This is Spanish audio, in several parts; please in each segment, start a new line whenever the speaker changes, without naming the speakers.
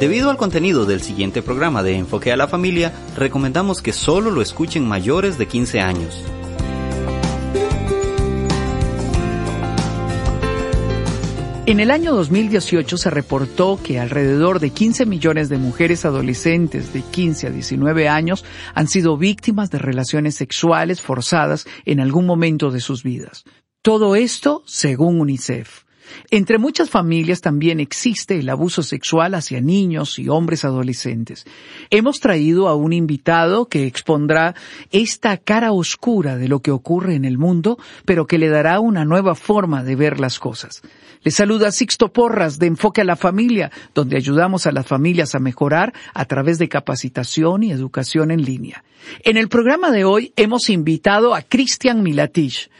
Debido al contenido del siguiente programa de Enfoque a la Familia, recomendamos que solo lo escuchen mayores de 15 años.
En el año 2018 se reportó que alrededor de 15 millones de mujeres adolescentes de 15 a 19 años han sido víctimas de relaciones sexuales forzadas en algún momento de sus vidas. Todo esto según UNICEF. Entre muchas familias también existe el abuso sexual hacia niños y hombres adolescentes. Hemos traído a un invitado que expondrá esta cara oscura de lo que ocurre en el mundo, pero que le dará una nueva forma de ver las cosas. Le saluda Sixto Porras de Enfoque a la Familia, donde ayudamos a las familias a mejorar a través de capacitación y educación en línea. En el programa de hoy hemos invitado a Cristian Milatich,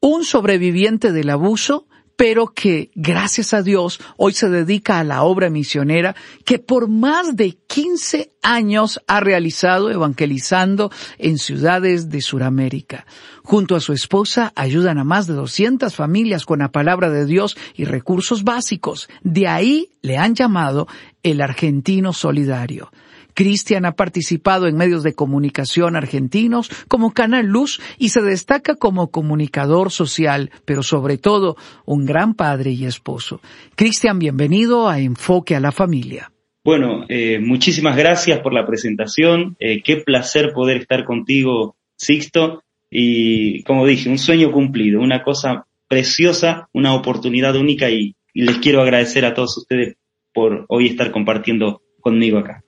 un sobreviviente del abuso pero que, gracias a Dios, hoy se dedica a la obra misionera que por más de 15 años ha realizado evangelizando en ciudades de Sudamérica. Junto a su esposa ayudan a más de 200 familias con la palabra de Dios y recursos básicos. De ahí le han llamado el argentino solidario. Cristian ha participado en medios de comunicación argentinos como Canal Luz y se destaca como comunicador social, pero sobre todo un gran padre y esposo. Cristian, bienvenido a Enfoque a la Familia.
Bueno, eh, muchísimas gracias por la presentación. Eh, qué placer poder estar contigo, Sixto. Y como dije, un sueño cumplido, una cosa preciosa, una oportunidad única y les quiero agradecer a todos ustedes por hoy estar compartiendo conmigo acá.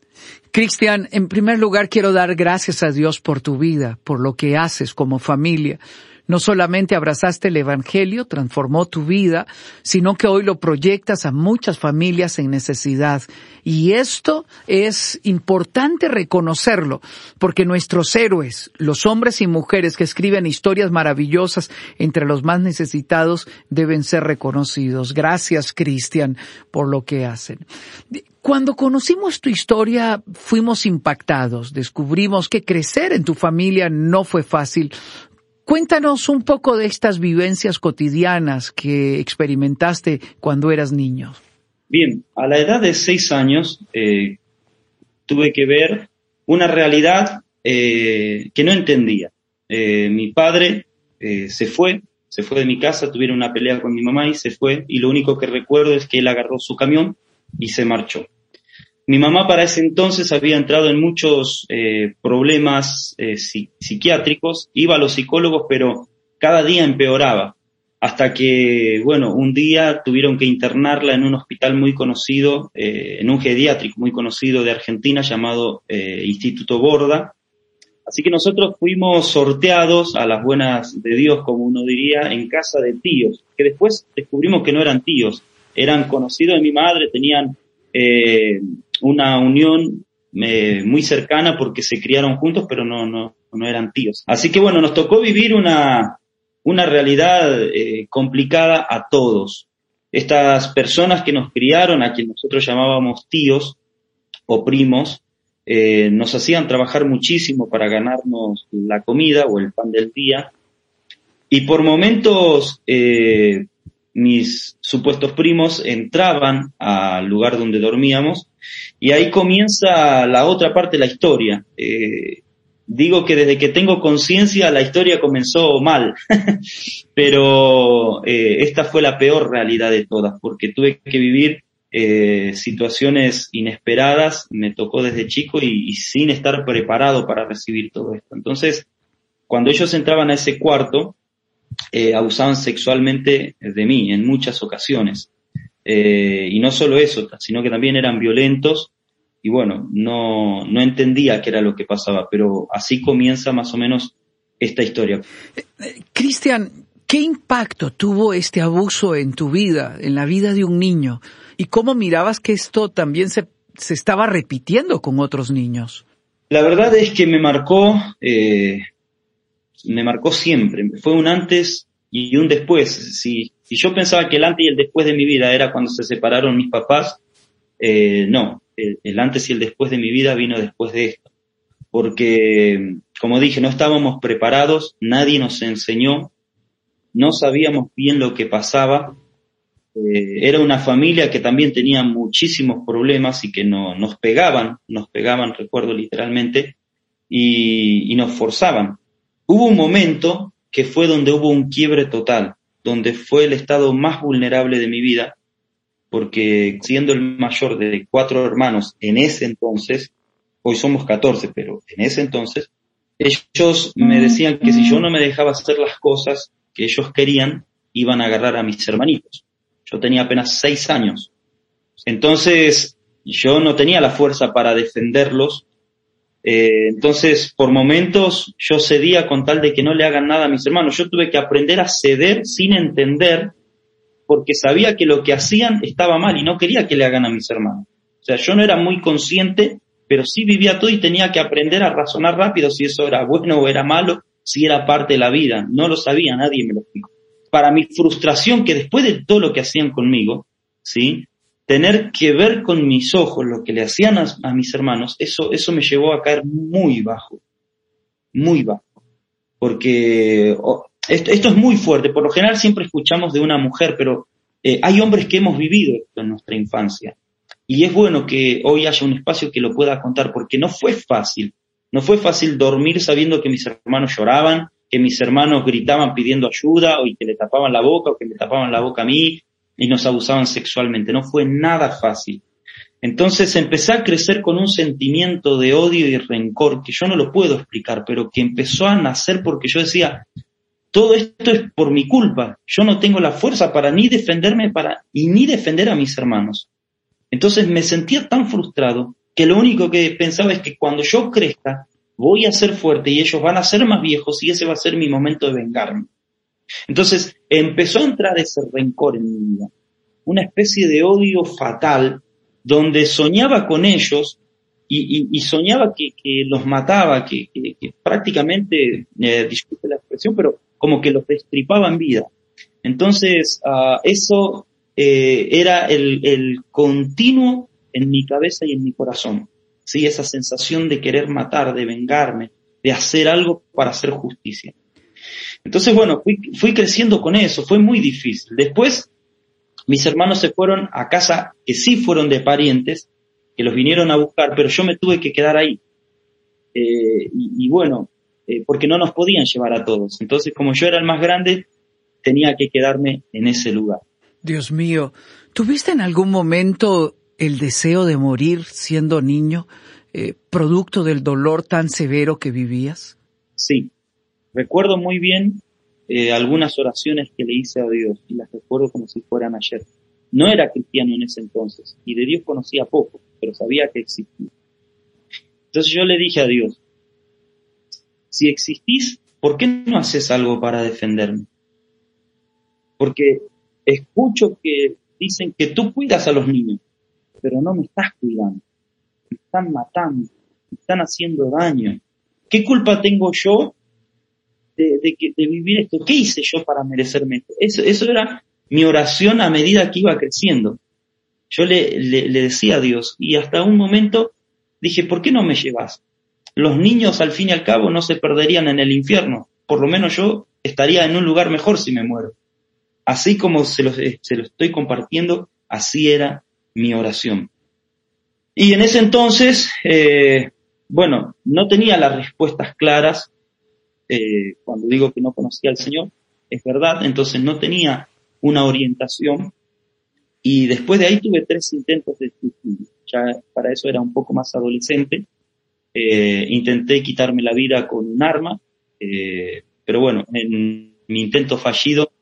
Cristian, en primer lugar quiero dar gracias a Dios por tu vida, por lo que haces como familia. No solamente abrazaste el Evangelio, transformó tu vida, sino que hoy lo proyectas a muchas familias en necesidad. Y esto es importante reconocerlo, porque nuestros héroes, los hombres y mujeres que escriben historias maravillosas entre los más necesitados, deben ser reconocidos. Gracias, Cristian, por lo que hacen. Cuando conocimos tu historia, fuimos impactados. Descubrimos que crecer en tu familia no fue fácil. Cuéntanos un poco de estas vivencias cotidianas que experimentaste cuando eras niño.
Bien, a la edad de seis años eh, tuve que ver una realidad eh, que no entendía. Eh, mi padre se fue, se fue de mi casa, tuvieron una pelea con mi mamá y se fue, y lo único que recuerdo es que él agarró su camión y se marchó. Mi mamá para ese entonces había entrado en muchos eh, problemas eh, psiquiátricos, iba a los psicólogos, pero cada día empeoraba, hasta que, bueno, un día tuvieron que internarla en un hospital muy conocido, eh, en un geriátrico muy conocido de Argentina llamado Instituto Borda. Así que nosotros fuimos sorteados a las buenas de Dios, como uno diría, en casa de tíos, que después descubrimos que no eran tíos, eran conocidos de mi madre, tenían eh, una unión eh, muy cercana porque se criaron juntos, pero no, no, no eran tíos. Así que bueno, nos tocó vivir una, una realidad eh, complicada a todos. Estas personas que nos criaron, a quien nosotros llamábamos tíos o primos, eh, nos hacían trabajar muchísimo para ganarnos la comida o el pan del día. Y por momentos mis supuestos primos entraban al lugar donde dormíamos y ahí comienza la otra parte de la historia. Eh, digo que desde que tengo conciencia la historia comenzó mal, pero eh, esta fue la peor realidad de todas porque tuve que vivir eh, situaciones inesperadas me tocó desde chico y, sin estar preparado para recibir todo esto. Entonces, cuando ellos entraban a ese cuarto, eh, abusaban sexualmente de mí en muchas ocasiones. Eh, y no solo eso, sino que también eran violentos y bueno, no, no entendía qué era lo que pasaba, pero así comienza más o menos esta historia.
Cristian, ¿qué impacto tuvo este abuso en tu vida, en la vida de un niño? ¿Y cómo mirabas que esto también se, se estaba repitiendo con otros niños?
La verdad es que me marcó, eh, me marcó siempre. Fue un antes y un después. Si, yo pensaba que el antes y el después de mi vida era cuando se separaron mis papás, eh, no, el, antes y el después de mi vida vino después de esto. Porque, como dije, no estábamos preparados, nadie nos enseñó, no sabíamos bien lo que pasaba. Eh, era una familia que también tenía muchísimos problemas y que no, nos pegaban, nos pegaban, recuerdo literalmente, y, y nos forzaban. Hubo un momento que fue donde hubo un quiebre total, donde fue el estado más vulnerable de mi vida, porque siendo el mayor de cuatro hermanos en ese entonces, hoy somos catorce, pero en ese entonces, ellos me decían que si yo no me dejaba hacer las cosas que ellos querían, iban a agarrar a mis hermanitos. Yo tenía apenas seis años. Entonces, yo no tenía la fuerza para defenderlos. Eh, entonces, por momentos, yo cedía con tal de que no le hagan nada a mis hermanos. Yo tuve que aprender a ceder sin entender porque sabía que lo que hacían estaba mal y no quería que le hagan a mis hermanos. O sea, yo no era muy consciente, pero sí vivía todo y tenía que aprender a razonar rápido si eso era bueno o era malo, si era parte de la vida. No lo sabía, nadie me lo explicó. Para mi frustración, que después de todo lo que hacían conmigo, ¿sí? Tener que ver con mis ojos lo que le hacían a, mis hermanos, eso, eso me llevó a caer muy bajo, muy bajo. Porque esto, es muy fuerte. Por lo general siempre escuchamos de una mujer, pero eh, hay hombres que hemos vivido esto en nuestra infancia. Y es bueno que hoy haya un espacio que lo pueda contar, porque no fue fácil. No fue fácil dormir sabiendo que mis hermanos lloraban, que mis hermanos gritaban pidiendo ayuda, o que le tapaban la boca, o que me tapaban la boca a mí, y nos abusaban sexualmente. No fue nada fácil. Entonces empecé a crecer con un sentimiento de odio y rencor que yo no lo puedo explicar, pero que empezó a nacer porque yo decía, todo esto es por mi culpa. Yo no tengo la fuerza para ni defenderme para, y ni defender a mis hermanos. Entonces me sentía tan frustrado que lo único que pensaba es que cuando yo crezca voy a ser fuerte y ellos van a ser más viejos y ese va a ser mi momento de vengarme. Entonces empezó a entrar ese rencor en mi vida, una especie de odio fatal donde soñaba con ellos y, soñaba que, los mataba, que, prácticamente, eh, disculpe la expresión, pero como que los destripaba en vida. Entonces, uh, eso eh, era el, el, continuo en mi cabeza y en mi corazón. Sí, esa sensación de querer matar, de vengarme, de hacer algo para hacer justicia. Entonces, bueno, fui, fui creciendo con eso, fue muy difícil. Después, mis hermanos se fueron a casa que sí fueron de parientes, que los vinieron a buscar, pero yo me tuve que quedar ahí. Eh, y, y, bueno, eh, porque no nos podían llevar a todos. Entonces, como yo era el más grande, tenía que quedarme en ese lugar.
Dios mío, ¿tuviste en algún momento el deseo de morir siendo niño, eh, producto del dolor tan severo que vivías?
Sí, recuerdo muy bien eh, algunas oraciones que le hice a Dios y las recuerdo como si fueran ayer. No era cristiano en ese entonces y de Dios conocía poco, pero sabía que existía. Entonces yo le dije a Dios, si existís, ¿por qué no haces algo para defenderme? Porque escucho que dicen que tú cuidas a los niños, pero no me estás cuidando. Están matando, están haciendo daño. ¿Qué culpa tengo yo de, vivir esto? ¿Qué hice yo para merecerme esto? Eso, eso era mi oración a medida que iba creciendo. Yo le, le decía a Dios y hasta un momento dije, ¿por qué no me llevas? los niños al fin y al cabo no se perderían en el infierno. Por lo menos yo estaría en un lugar mejor si me muero. Así como se lo, se lo estoy compartiendo, así era mi oración. Y en ese entonces, eh, bueno, no tenía las respuestas claras eh, cuando digo que no conocía al Señor, es verdad, entonces no tenía una orientación, Y después de ahí tuve tres intentos de suicidio. Ya para eso era un poco más adolescente. Eh, intenté quitarme la vida con un arma, eh, pero bueno, en mi intento fallido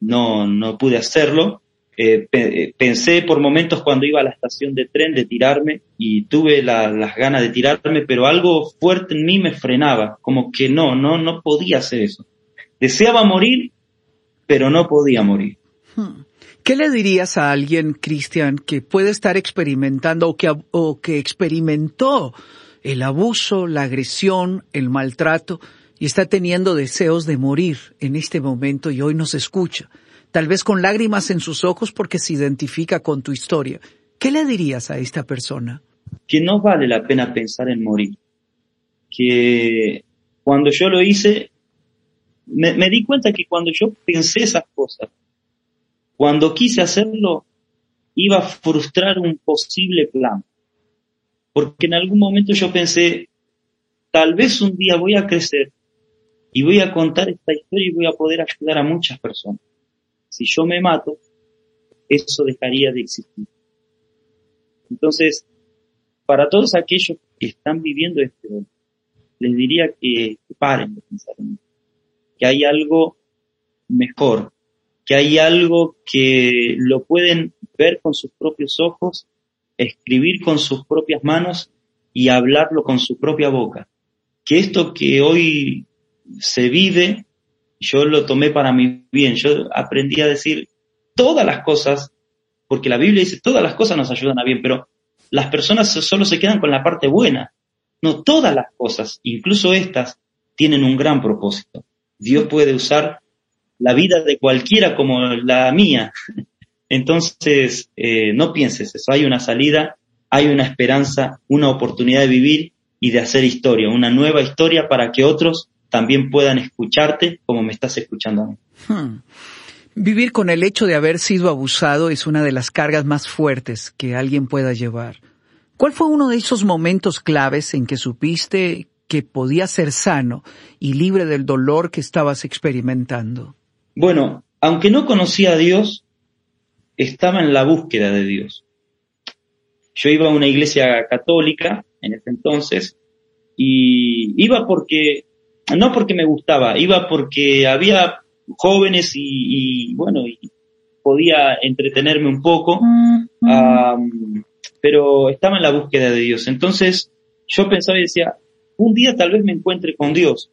no, no pude hacerlo. Eh, pe- pensé por momentos cuando iba a la estación de tren de tirarme y tuve la- las ganas de tirarme, pero algo fuerte en mí me frenaba, como que no, no, no podía hacer eso. Deseaba morir, pero no podía morir.
Hmm. ¿Qué le dirías a alguien, Cristian, que puede estar experimentando o que experimentó el abuso, la agresión, el maltrato y está teniendo deseos de morir en este momento y hoy nos escucha? Tal vez con lágrimas en sus ojos porque se identifica con tu historia. ¿Qué le dirías a esta persona?
que no vale la pena pensar en morir. Que cuando yo lo hice, me, me di cuenta que cuando yo pensé esas cosas, cuando quise hacerlo, iba a frustrar un posible plan. Porque en algún momento yo pensé, tal vez un día voy a crecer y voy a contar esta historia y voy a poder ayudar a muchas personas. Si yo me mato, eso dejaría de existir. Entonces, para todos aquellos que están viviendo este dolor, les diría que, paren de pensar en esto, que hay algo mejor, que hay algo que lo pueden ver con sus propios ojos, escribir con sus propias manos y hablarlo con su propia boca. Que esto que hoy se vive, yo lo tomé para mi bien, yo aprendí a decir todas las cosas, porque la Biblia dice todas las cosas nos ayudan a bien, pero las personas solo se quedan con la parte buena. No todas las cosas, incluso estas, tienen un gran propósito. Dios puede usar la vida de cualquiera como la mía. Entonces, eh, no pienses eso. Hay una salida, hay una esperanza, una oportunidad de vivir y de hacer historia, una nueva historia para que otros también puedan escucharte como me estás escuchando a mí.
Hmm. Vivir con el hecho de haber sido abusado es una de las cargas más fuertes que alguien pueda llevar. ¿Cuál fue uno de esos momentos claves en que supiste que podía ser sano y libre del dolor que estabas experimentando?
Bueno, aunque no conocía a Dios, estaba en la búsqueda de Dios. Yo iba a una iglesia católica en ese entonces y iba porque, no porque me gustaba, iba porque había jóvenes y, y bueno, y podía entretenerme un poco, um, pero estaba en la búsqueda de Dios. Entonces yo pensaba y decía, un día tal vez me encuentre con Dios,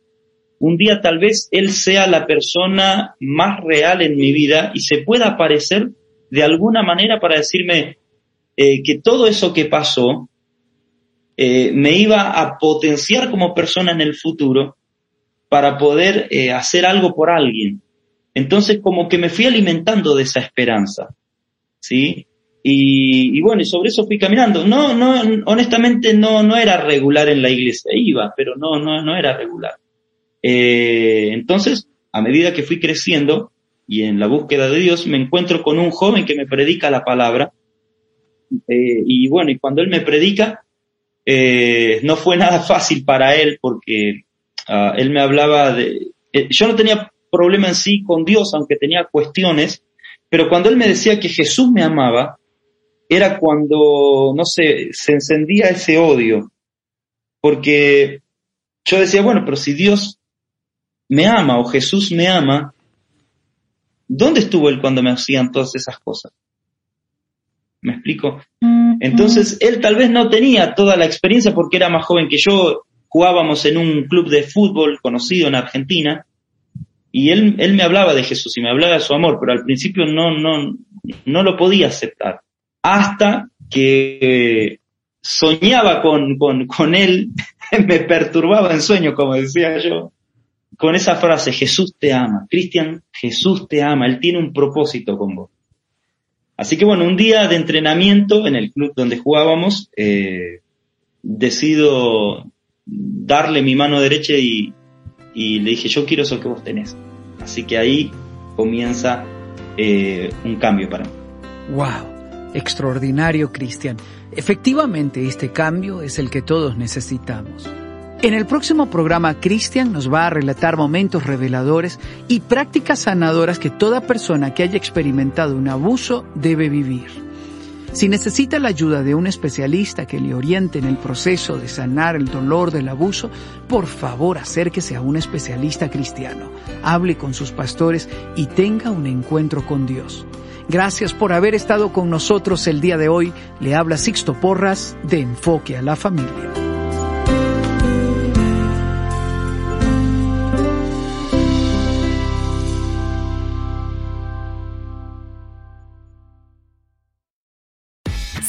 un día tal vez Él sea la persona más real en mi vida y se pueda aparecer de alguna manera para decirme eh, que todo eso que pasó eh, me iba a potenciar como persona en el futuro para poder eh, hacer algo por alguien. Entonces como que me fui alimentando de esa esperanza, ¿sí? Y, bueno, y sobre eso fui caminando. No, no, honestamente no, no era regular en la iglesia, iba, pero no, no, no era regular. Eh, entonces, a medida que fui creciendo y en la búsqueda de Dios, me encuentro con un joven que me predica la palabra. Eh, y bueno, y cuando él me predica, eh, no fue nada fácil para él porque uh, él me hablaba de... yo no tenía problema en sí con Dios, aunque tenía cuestiones, pero cuando él me decía que Jesús me amaba, era cuando, no sé, se encendía ese odio. Porque yo decía, bueno, pero si Dios me ama o Jesús me ama, ¿dónde estuvo él cuando me hacían todas esas cosas? ¿Me explico? Entonces, él tal vez no tenía toda la experiencia porque era más joven que yo, jugábamos en un club de fútbol conocido en Argentina, y él, él me hablaba de Jesús y me hablaba de su amor, pero al principio no, no, no lo podía aceptar. Hasta que soñaba con, con, con él, me perturbaba en sueño, como decía yo, con esa frase, Jesús te ama. Cristian, Jesús te ama, Él tiene un propósito con vos. Así que bueno, un día de entrenamiento en el club donde jugábamos, eh, decido darle mi mano derecha y, le dije, yo quiero eso que vos tenés. Así que ahí comienza eh, un cambio para mí.
¡Wow! Extraordinario, Cristian. Efectivamente, este cambio es el que todos necesitamos. En el próximo programa, Cristian nos va a relatar momentos reveladores y prácticas sanadoras que toda persona que haya experimentado un abuso debe vivir. Si necesita la ayuda de un especialista que le oriente en el proceso de sanar el dolor del abuso, por favor acérquese a un especialista cristiano, hable con sus pastores y tenga un encuentro con Dios. Gracias por haber estado con nosotros el día de hoy. Le habla Sixto Porras de Enfoque a la Familia.